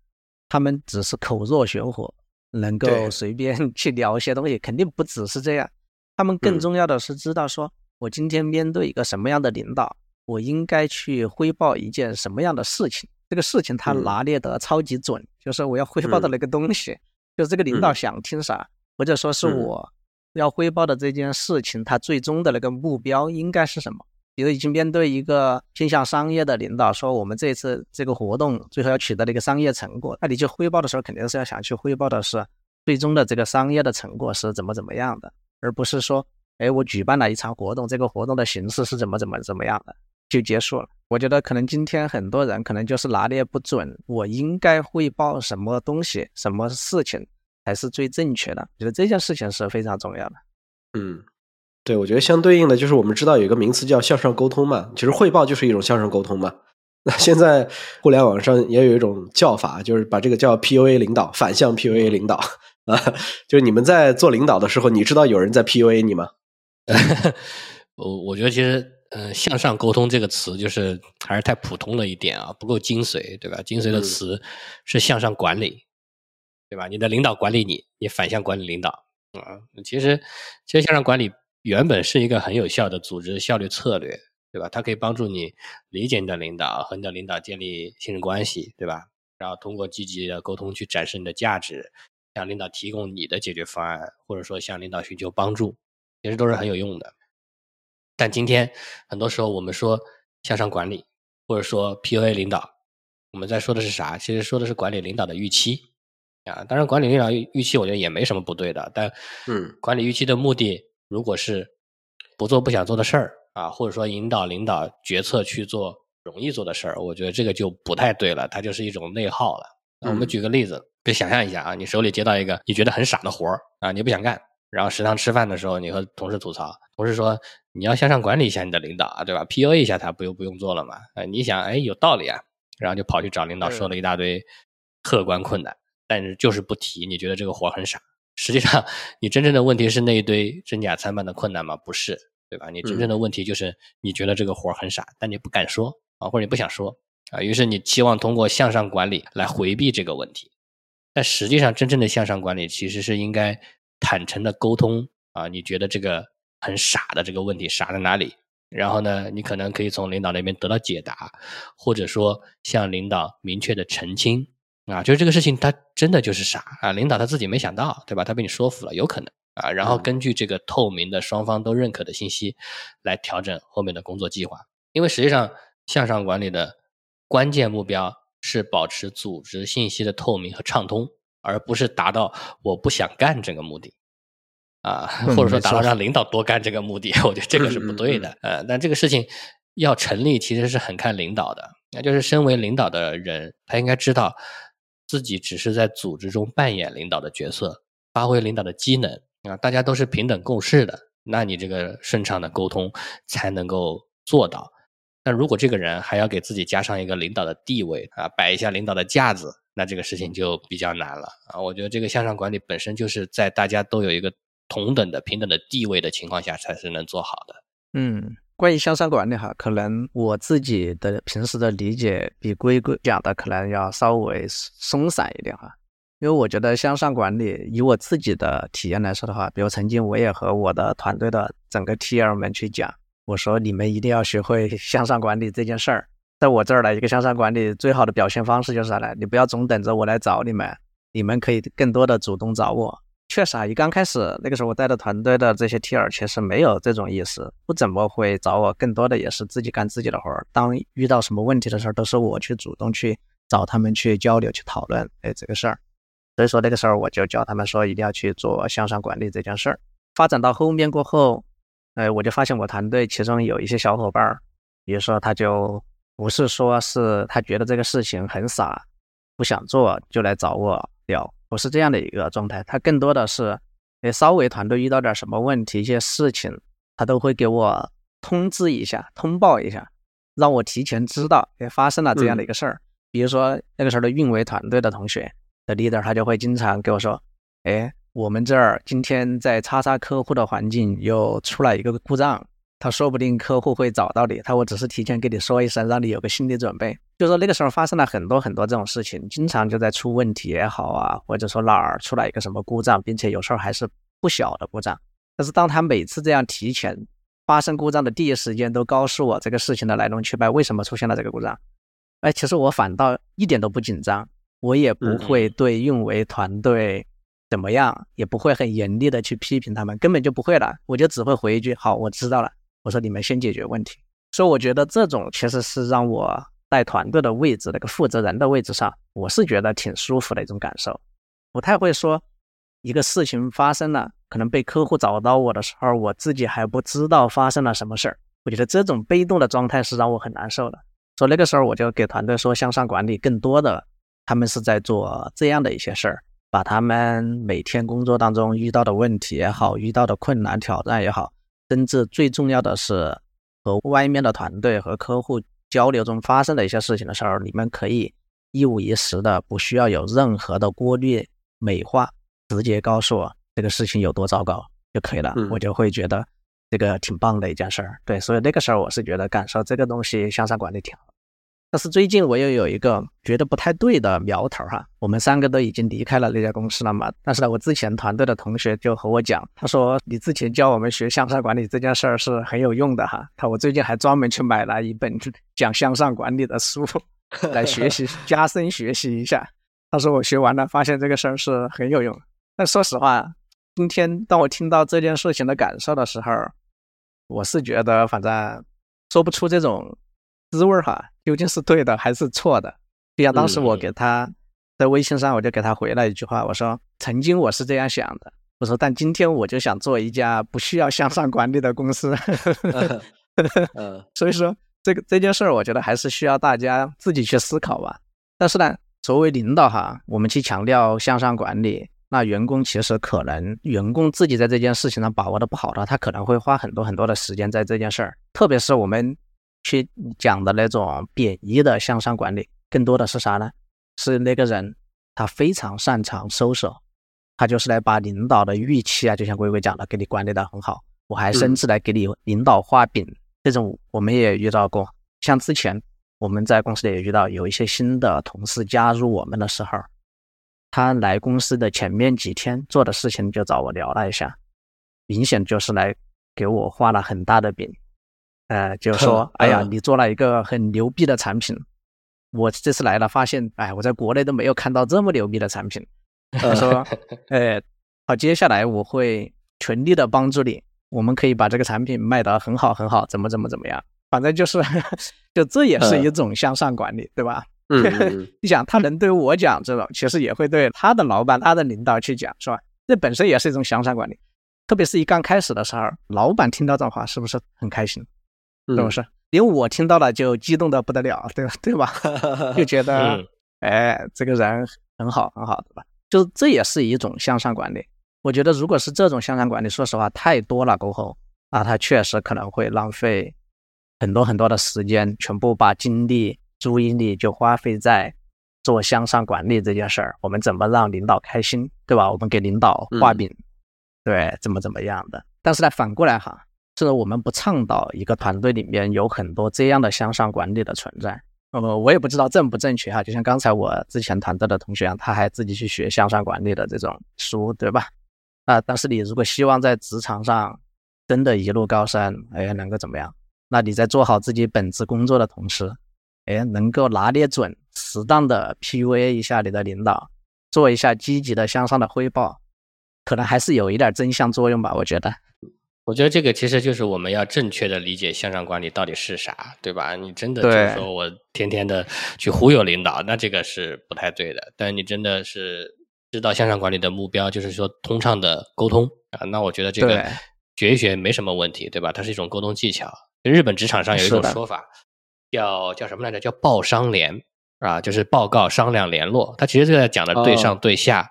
他们只是口若悬河，能够随便 去聊一些东西，肯定不只是这样。他们更重要的是知道说，我今天面对一个什么样的领导，我应该去汇报一件什么样的事情。这个事情他拿捏得超级准，就是我要汇报的那个东西，就是这个领导想听啥。或者说是我要汇报的这件事情，它最终的那个目标应该是什么？比如已经面对一个偏向商业的领导，说我们这次这个活动最后要取得的一个商业成果，那你就汇报的时候肯定是要想去汇报的是最终的这个商业的成果是怎么怎么样的，而不是说，哎，我举办了一场活动，这个活动的形式是怎么怎么怎么样的就结束了。我觉得可能今天很多人可能就是拿捏不准，我应该汇报什么东西、什么事情。才是最正确的，我觉得这件事情是非常重要的。嗯，对，我觉得相对应的就是我们知道有一个名词叫向上沟通嘛，其实汇报就是一种向上沟通嘛。那现在互联网上也有一种叫法，就是把这个叫 PUA 领导，反向 PUA 领导啊。就是你们在做领导的时候，你知道有人在 PUA 你吗？我我觉得其实，嗯，向上沟通这个词就是还是太普通了一点啊，不够精髓，对吧？精髓的词是向上管理。对吧？你的领导管理你，你反向管理领导啊。其实，其实向上管理原本是一个很有效的组织效率策略，对吧？它可以帮助你理解你的领导，和你的领导建立信任关系，对吧？然后通过积极的沟通去展示你的价值，向领导提供你的解决方案，或者说向领导寻求帮助，其实都是很有用的。但今天很多时候我们说向上管理，或者说 PUA 领导，我们在说的是啥？其实说的是管理领导的预期。啊，当然，管理领导预期，我觉得也没什么不对的。但，嗯，管理预期的目的，如果是不做不想做的事儿啊，或者说引导领导决策去做容易做的事儿，我觉得这个就不太对了，它就是一种内耗了。那我们举个例子，就想象一下啊，你手里接到一个你觉得很傻的活儿啊，你不想干，然后食堂吃饭的时候，你和同事吐槽，同事说你要向上管理一下你的领导啊，对吧？PUA 一下他，不就不用做了嘛？哎，你想，哎，有道理啊，然后就跑去找领导说了一大堆客观困难。但是就是不提，你觉得这个活很傻。实际上，你真正的问题是那一堆真假参半的困难吗？不是，对吧？你真正的问题就是你觉得这个活很傻，但你不敢说啊，或者你不想说啊。于是你期望通过向上管理来回避这个问题。但实际上，真正的向上管理其实是应该坦诚的沟通啊。你觉得这个很傻的这个问题傻在哪里？然后呢，你可能可以从领导那边得到解答，或者说向领导明确的澄清。啊，就是这个事情，他真的就是傻啊！领导他自己没想到，对吧？他被你说服了，有可能啊。然后根据这个透明的、双方都认可的信息，来调整后面的工作计划。因为实际上，向上管理的关键目标是保持组织信息的透明和畅通，而不是达到我不想干这个目的啊，或者说达到让领导多干这个目的。我觉得这个是不对的。呃，但这个事情要成立，其实是很看领导的。那就是身为领导的人，他应该知道。自己只是在组织中扮演领导的角色，发挥领导的机能啊，大家都是平等共事的，那你这个顺畅的沟通才能够做到。那如果这个人还要给自己加上一个领导的地位啊，摆一下领导的架子，那这个事情就比较难了啊。我觉得这个向上管理本身就是在大家都有一个同等的平等的地位的情况下才是能做好的。嗯。关于向上管理哈，可能我自己的平时的理解比龟龟讲的可能要稍微松散一点哈，因为我觉得向上管理，以我自己的体验来说的话，比如曾经我也和我的团队的整个 T L 们去讲，我说你们一定要学会向上管理这件事儿，在我这儿呢，一个向上管理最好的表现方式就是啥呢？你不要总等着我来找你们，你们可以更多的主动找我。确实啊，一刚开始那个时候，我带的团队的这些 T 二其实没有这种意识，不怎么会找我，更多的也是自己干自己的活儿。当遇到什么问题的时候，都是我去主动去找他们去交流、去讨论，哎，这个事儿。所以说那个时候我就教他们说，一定要去做向上管理这件事儿。发展到后面过后，呃，我就发现我团队其中有一些小伙伴儿，比如说他就不是说是他觉得这个事情很傻，不想做就来找我聊，不是这样的一个状态，他更多的是，诶，稍微团队遇到点什么问题、一些事情，他都会给我通知一下、通报一下，让我提前知道，诶，发生了这样的一个事儿。比如说那个时候的运维团队的同学的 leader，他就会经常给我说，哎，我们这儿今天在叉叉客户的环境又出了一个故障，他说不定客户会找到你，他我只是提前跟你说一声，让你有个心理准备。就说那个时候发生了很多很多这种事情，经常就在出问题也好啊，或者说哪儿出来一个什么故障，并且有时候还是不小的故障。但是当他每次这样提前发生故障的第一时间都告诉我这个事情的来龙去脉，为什么出现了这个故障。哎，其实我反倒一点都不紧张，我也不会对运维团队怎么样，也不会很严厉的去批评他们，根本就不会了。我就只会回一句：“好，我知道了。”我说：“你们先解决问题。”所以我觉得这种其实是让我带团队的位置，那个负责人的位置上，我是觉得挺舒服的一种感受。不太会说一个事情发生了，可能被客户找到我的时候，我自己还不知道发生了什么事儿。我觉得这种被动的状态是让我很难受的。所以那个时候我就给团队说，向上管理更多的，他们是在做这样的一些事儿，把他们每天工作当中遇到的问题也好，遇到的困难挑战也好，甚至最重要的是和外面的团队和客户交流中发生的一些事情的时候，你们可以一五一十的，不需要有任何的过滤美化，直接告诉我这个事情有多糟糕就可以了，我就会觉得。这个挺棒的一件事儿，对，所以那个时候我是觉得感受这个东西向上管理挺好。但是最近我又有一个觉得不太对的苗头哈，我们三个都已经离开了那家公司了嘛。但是呢，我之前团队的同学就和我讲，他说你之前教我们学向上管理这件事儿是很有用的哈。他我最近还专门去买了一本讲向上管理的书 来学习，加深学习一下。他说我学完了，发现这个事儿是很有用。但说实话，今天当我听到这件事情的感受的时候，我是觉得，反正说不出这种滋味儿哈，究竟是对的还是错的。就像当时我给他在微信上，我就给他回了一句话，我说：“曾经我是这样想的，我说，但今天我就想做一家不需要向上管理的公司。”嗯，所以说这个这件事儿，我觉得还是需要大家自己去思考吧。但是呢，作为领导哈，我们去强调向上管理。那员工其实可能，员工自己在这件事情上把握的不好的，他可能会花很多很多的时间在这件事儿。特别是我们去讲的那种贬义的向上管理，更多的是啥呢？是那个人他非常擅长收手，他就是来把领导的预期啊，就像龟龟讲的，给你管理的很好。我还甚至来给你领导画饼，这种我们也遇到过。像之前我们在公司里也遇到有一些新的同事加入我们的时候。他来公司的前面几天做的事情就找我聊了一下，明显就是来给我画了很大的饼，呃，就说，哎呀，你做了一个很牛逼的产品，我这次来了发现，哎，我在国内都没有看到这么牛逼的产品。他说，哎，好，接下来我会全力的帮助你，我们可以把这个产品卖得很好很好，怎么怎么怎么样，反正就是，就这也是一种向上管理，对吧？嗯，你想他能对我讲这种，其实也会对他的老板、他的领导去讲，是吧？这本身也是一种向上管理。特别是一刚开始的时候，老板听到这话是不是很开心？是不是？因为我听到了就激动的不得了，对吧？对吧？就觉得，哎，这个人很好，很好，对吧？就这也是一种向上管理。我觉得，如果是这种向上管理，说实话太多了过后，那，他确实可能会浪费很多很多的时间，全部把精力。注意力就花费在做向上管理这件事儿，我们怎么让领导开心，对吧？我们给领导画饼，对，怎么怎么样的。但是呢，反过来哈，是我们不倡导一个团队里面有很多这样的向上管理的存在。呃，我也不知道正不正确哈。就像刚才我之前团队的同学啊，他还自己去学向上管理的这种书，对吧？啊，但是你如果希望在职场上真的一路高升，哎，能够怎么样？那你在做好自己本职工作的同时，哎，能够拿捏准，适当的 PUA 一下你的领导，做一下积极的向上的汇报，可能还是有一点正向作用吧。我觉得，我觉得这个其实就是我们要正确的理解向上管理到底是啥，对吧？你真的就是说我天天的去忽悠领导，那这个是不太对的。但你真的是知道向上管理的目标就是说通畅的沟通啊，那我觉得这个学一学没什么问题，对吧？它是一种沟通技巧。日本职场上有一种说法，叫叫什么来着？叫报商联啊，就是报告、商量、联络。它其实是在讲的对上哦对下，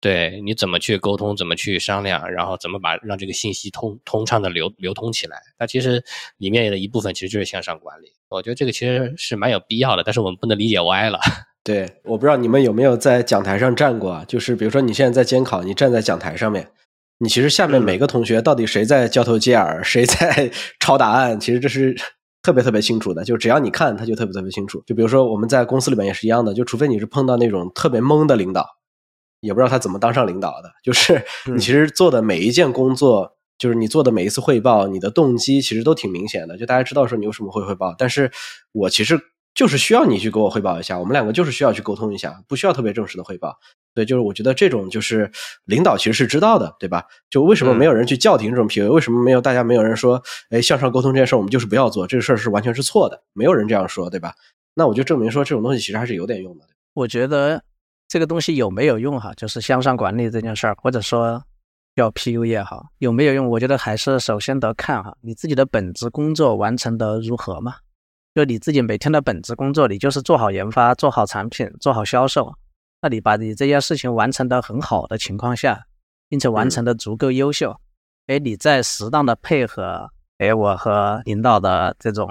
对你怎么去沟通，怎么去商量，然后怎么把让这个信息通通畅的流流通起来。它其实里面的一部分其实就是向上管理。我觉得这个其实是蛮有必要的，但是我们不能理解歪了。对，我不知道你们有没有在讲台上站过啊？就是比如说你现在在监考，你站在讲台上面，你其实下面每个同学到底谁在交头接耳，谁在 抄答案，其实这是特别特别清楚的。就只要你看，他就特别特别清楚。就比如说我们在公司里面也是一样的，就除非你是碰到那种特别懵的领导，也不知道他怎么当上领导的，就是你其实做的每一件工作。就是你做的每一次汇报，你的动机其实都挺明显的，就大家知道说你为什么会汇报。但是我其实就是需要你去给我汇报一下，我们两个就是需要去沟通一下，不需要特别正式的汇报。对，就是我觉得这种就是领导其实是知道的，对吧？就为什么没有人去叫停这种 PUA？、为什么没有大家没有人说，哎，向上沟通这件事儿我们就是不要做，这个事儿是完全是错的，没有人这样说，对吧？那我就证明说这种东西其实还是有点用的。我觉得这个东西有没有用哈，就是向上管理这件事儿，或者说叫 PU 也好，有没有用？我觉得还是首先得看哈你自己的本职工作完成的如何嘛。就你自己每天的本职工作，你就是做好研发、做好产品、做好销售。那你把你这件事情完成的很好的情况下，并且完成的足够优秀，哎、你再适当的配合，哎，我和领导的这种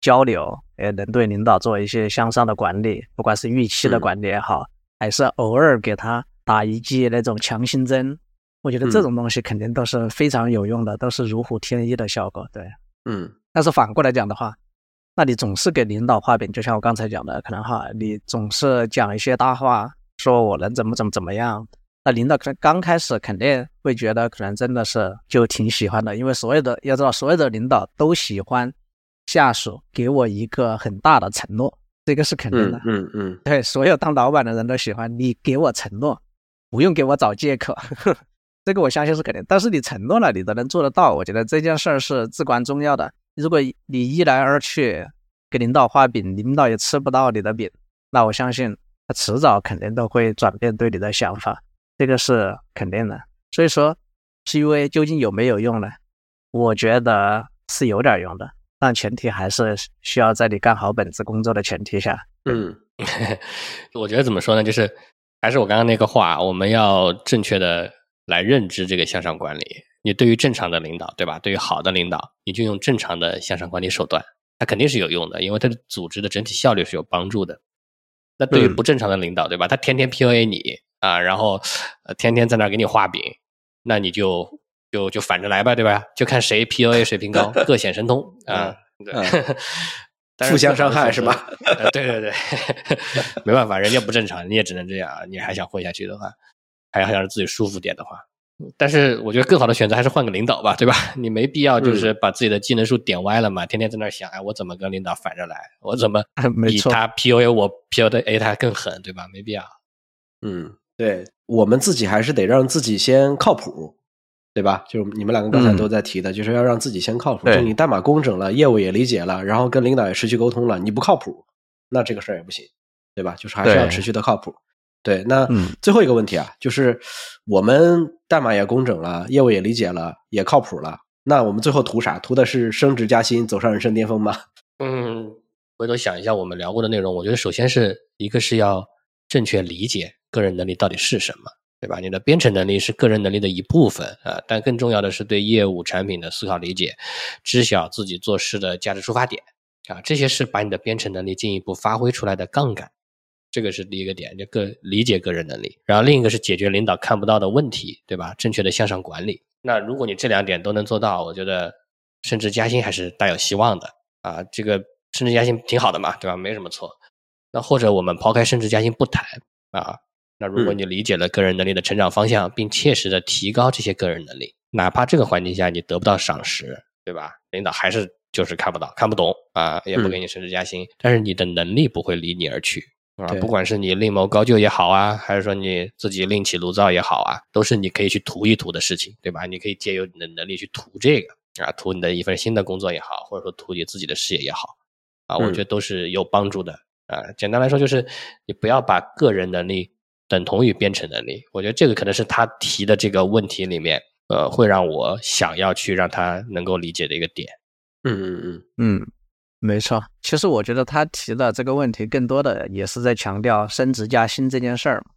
交流，哎，能对领导做一些向上的管理，不管是预期的嗯管理也好，还是偶尔给他打一剂那种强心针，我觉得这嗯种东西肯定都是非常有用的，都是如虎添翼的效果。对，嗯但是反过来讲的话，那你总是给领导画饼，就像我刚才讲的，可能哈，你总是讲一些大话，说我能怎么怎么怎么样，那领导可能刚开始肯定会觉得可能真的是就挺喜欢的，因为所有的要知道，所有的领导都喜欢下属给我一个很大的承诺，这个是肯定的。嗯嗯嗯对，所有当老板的人都喜欢你给我承诺，不用给我找借口，这个我相信是肯定。但是你承诺了，你都能做得到，我觉得这件事儿是至关重要的。如果你一来二去给领导画饼，领导也吃不到你的饼，那我相信他迟早肯定都会转变对你的想法，这个是肯定的。所以说，PUA 究竟有没有用呢？我觉得是有点用的，但前提还是需要在你干好本职工作的前提下。嗯 我觉得怎么说呢，就是还是我刚刚那个话，我们要正确的来认知这个向上管理。你对于正常的领导，对吧？对于好的领导，你就用正常的向上管理手段，它肯定是有用的，因为它的组织的整体效率是有帮助的。那对于嗯不正常的领导，对吧？他天天 PUA 你啊，然后呃天天在那儿给你画饼，那你就就就反着来吧，对吧？就看谁 PUA 水平高，各显神通啊。互相伤害是吧？呃，对对对，没办法，人家不正常，你也只能这样。你还想混下去的话，还想让自己舒服点的话，但是我觉得更好的选择还是换个领导吧，对吧？你没必要就是把自己的技能树点歪了嘛，天天在那想，哎，我怎么跟领导反着来？我怎么 比他 PUA 我 PUA 他更狠，对吧？没必要。嗯，对我们自己还是得让自己先靠谱，对吧？就是你们两个刚才嗯都在提的，就是要让自己先靠谱。就你代码工整了，业务也理解了，然后跟领导也持续沟通了，你不靠谱，那这个事儿也不行，对吧？就是还是要持续的靠谱。对，那嗯最后一个问题啊，就是我们代码也工整了，业务也理解了，也靠谱了，那我们最后图啥？图的是升职加薪，走上人生巅峰吗？嗯，回头想一下我们聊过的内容，我觉得首先是一个是要正确理解个人能力到底是什么，对吧？你的编程能力是个人能力的一部分啊，但更重要的是对业务产品的思考理解，知晓自己做事的价值出发点啊，这些是把你的编程能力进一步发挥出来的杠杆。这个是第一个点，就个理解个人能力，然后另一个是解决领导看不到的问题，对吧？正确的向上管理。那如果你这两点都能做到，我觉得升职加薪还是大有希望的啊。这个升职加薪挺好的嘛，对吧？没什么错。那或者我们抛开升职加薪不谈啊，那如果嗯你理解了个人能力的成长方向，并切实的提高这些个人能力，哪怕这个环境下你得不到赏识，对吧？领导还是就是看不到、看不懂啊，也不嗯给你升职加薪，但是你的能力不会离你而去。啊，不管是你另谋高就也好啊，还是说你自己另起炉灶也好啊，都是你可以去图一图的事情，对吧？你可以借由你的能力去图这个啊，图你的一份新的工作也好，或者说图你自己的事业也好，啊，我嗯觉得都是有帮助的啊。简单来说，就是你不要把个人能力等同于编程能力。我觉得这个可能是他提的这个问题里面，呃，会让我想要去让他能够理解的一个点。嗯嗯嗯嗯，没错。其实我觉得他提的这个问题，更多的也是在强调升职加薪这件事儿嘛，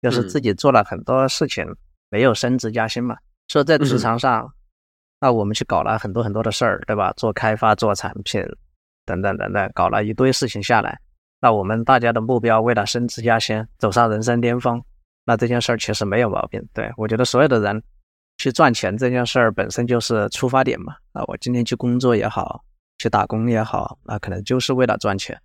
就是自己做了很多事情没有升职加薪嘛。说在职场上，那我们去搞了很多很多的事儿，对吧？做开发、做产品等等等等，搞了一堆事情下来，那我们大家的目标为了升职加薪，走上人生巅峰，那这件事儿其实没有毛病。对我觉得所有的人去赚钱这件事儿本身就是出发点嘛。啊，我今天去工作也好，去打工也好，那可能就是为了赚钱。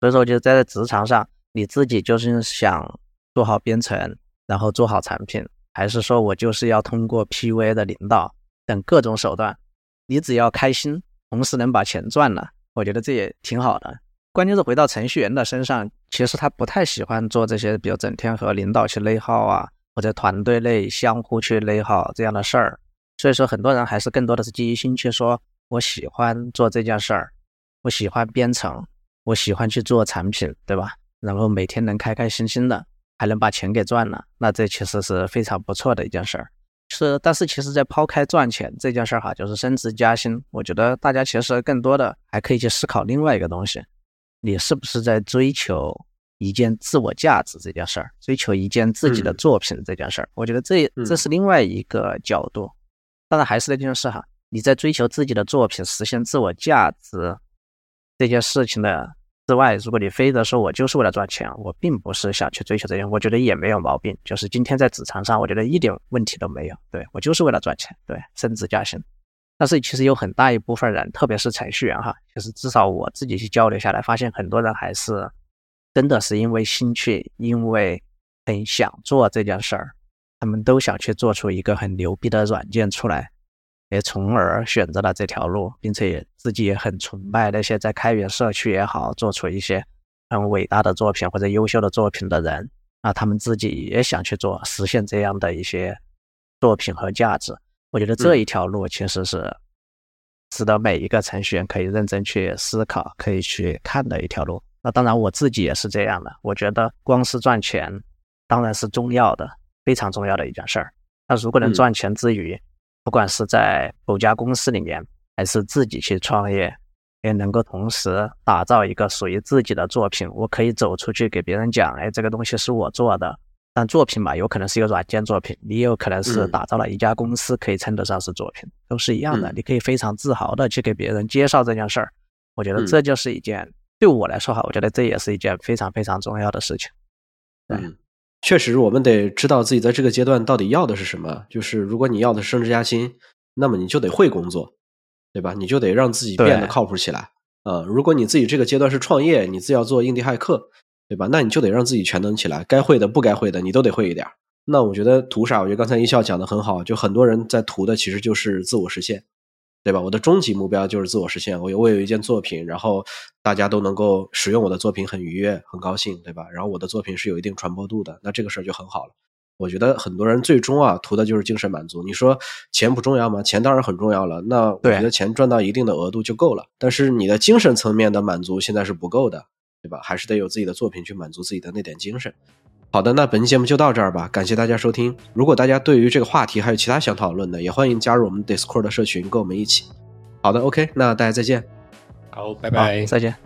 所以说，我觉得在职场上，你自己就是想做好编程，然后做好产品。还是说我就是要通过 PUA 的领导等各种手段，你只要开心，同时能把钱赚了，我觉得这也挺好的。关键是回到程序员的身上，其实他不太喜欢做这些，比如整天和领导去内耗啊，或者团队内相互去内耗这样的事儿。所以说，很多人还是更多的是基于兴趣，说我喜欢做这件事儿，我喜欢编程，我喜欢去做产品，对吧？然后每天能开开心心的。还能把钱给赚了，那这其实是非常不错的一件事儿。是，但是其实，在抛开赚钱这件事儿哈，就是升职加薪，我觉得大家其实更多的还可以去思考另外一个东西：你是不是在追求一件自我价值这件事儿，追求一件自己的作品这件事儿？我觉得这这是另外一个角度。当然，还是那件事哈，你在追求自己的作品，实现自我价值这件事情的。之外，如果你非得说我就是为了赚钱，我并不是想去追求这些，我觉得也没有毛病。就是今天在职场上，我觉得一点问题都没有。对我就是为了赚钱，对升职加薪。但是其实有很大一部分人，特别是程序员哈，就是至少我自己去交流下来，发现很多人还是真的是因为兴趣，因为很想做这件事儿，他们都想去做出一个很牛逼的软件出来。也从而选择了这条路，并且也自己也很崇拜那些在开源社区也好，做出一些很伟大的作品或者优秀的作品的人。啊他们自己也想去做，实现这样的一些作品和价值。我觉得这一条路其实是值得每一个程序员可以认真去思考、可以去看的一条路。那当然，我自己也是这样的。我觉得光是赚钱当然是重要的，非常重要的一件事儿。那如果能赚钱之余，不管是在某家公司里面，还是自己去创业，也能够同时打造一个属于自己的作品。我可以走出去给别人讲，哎，这个东西是我做的。但作品嘛，有可能是一个软件作品，你也有可能是打造了一家公司，可以称得上是作品，都是一样的。你可以非常自豪的去给别人介绍这件事儿。我觉得这就是一件对我来说哈，我觉得这也是一件非常非常重要的事情。嗯。确实，我们得知道自己在这个阶段到底要的是什么。就是如果你要的是升职加薪，那么你就得会工作，对吧？你就得让自己变得靠谱起来。呃，如果你自己这个阶段是创业，你自己要做印第骇客，对吧？那你就得让自己全能起来，该会的、不该会的，你都得会一点。那我觉得图啥？我觉得刚才一笑讲的很好，就很多人在图的其实就是自我实现。对吧？我的终极目标就是自我实现。我有我有一件作品，然后大家都能够使用我的作品，很愉悦，很高兴，对吧？然后我的作品是有一定传播度的，那这个事儿就很好了。我觉得很多人最终啊图的就是精神满足。你说钱不重要吗？钱当然很重要了。那我觉得钱赚到一定的额度就够了。但是你的精神层面的满足现在是不够的，对吧？还是得有自己的作品去满足自己的那点精神。好的，那本期节目就到这儿吧，感谢大家收听。如果大家对于这个话题还有其他想讨论的，也欢迎加入我们 Discord 的社群，跟我们一起。好的，OK，那大家再见。好，拜拜，再见。